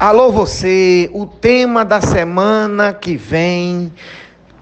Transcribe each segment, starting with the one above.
Alô você, o tema da semana que vem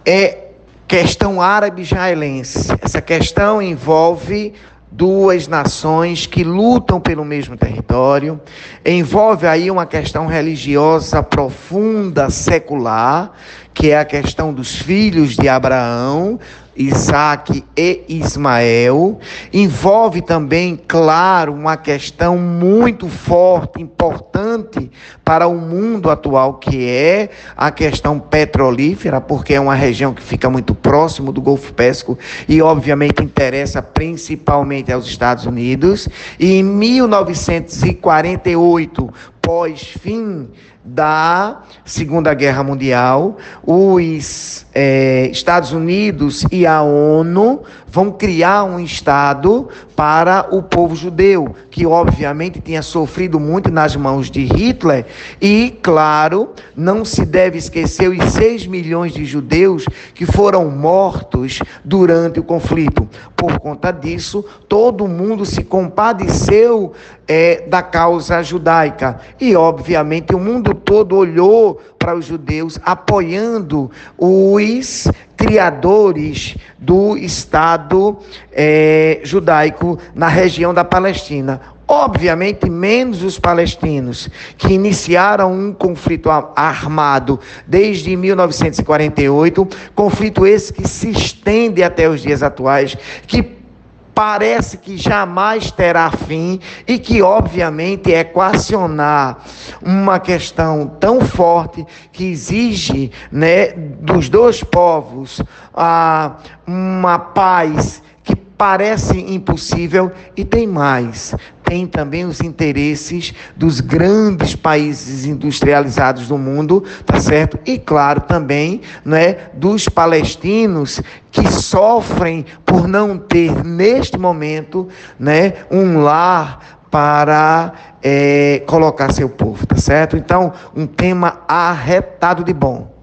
é questão árabe-israelense. Essa questão envolve duas nações que lutam pelo mesmo território, envolve aí uma questão religiosa profunda, secular, que é a questão dos filhos de Abraão, Isaac e Ismael. Envolve também, claro, uma questão muito forte, importante para o mundo atual, que é a questão petrolífera, porque é uma região que fica muito próximo do Golfo Pérsico e, obviamente, interessa principalmente aos Estados Unidos. E em 1948, pós-fim da Segunda Guerra Mundial, os é, Estados Unidos e a ONU vão criar um Estado para o povo judeu, que obviamente tinha sofrido muito nas mãos de Hitler, e, claro, não se deve esquecer os 6 milhões de judeus que foram mortos durante o conflito. Por conta disso, todo mundo se compadeceu é, da causa judaica, e, obviamente, o mundo todo olhou para os judeus apoiando os criadores do Estado é, judaico na região da Palestina. Obviamente, menos os palestinos, que iniciaram um conflito armado desde 1948, conflito esse que se estende até os dias atuais, que parece que jamais terá fim e que, obviamente, equacionar uma questão tão forte que exige né, dos dois povos ah, uma paz que parece impossível e tem mais. Tem também os interesses dos grandes países industrializados do mundo, tá certo? E claro também, né, dos palestinos que sofrem por não ter neste momento, né, um lar para é, colocar seu povo, tá certo? Então, um tema arretado de bom.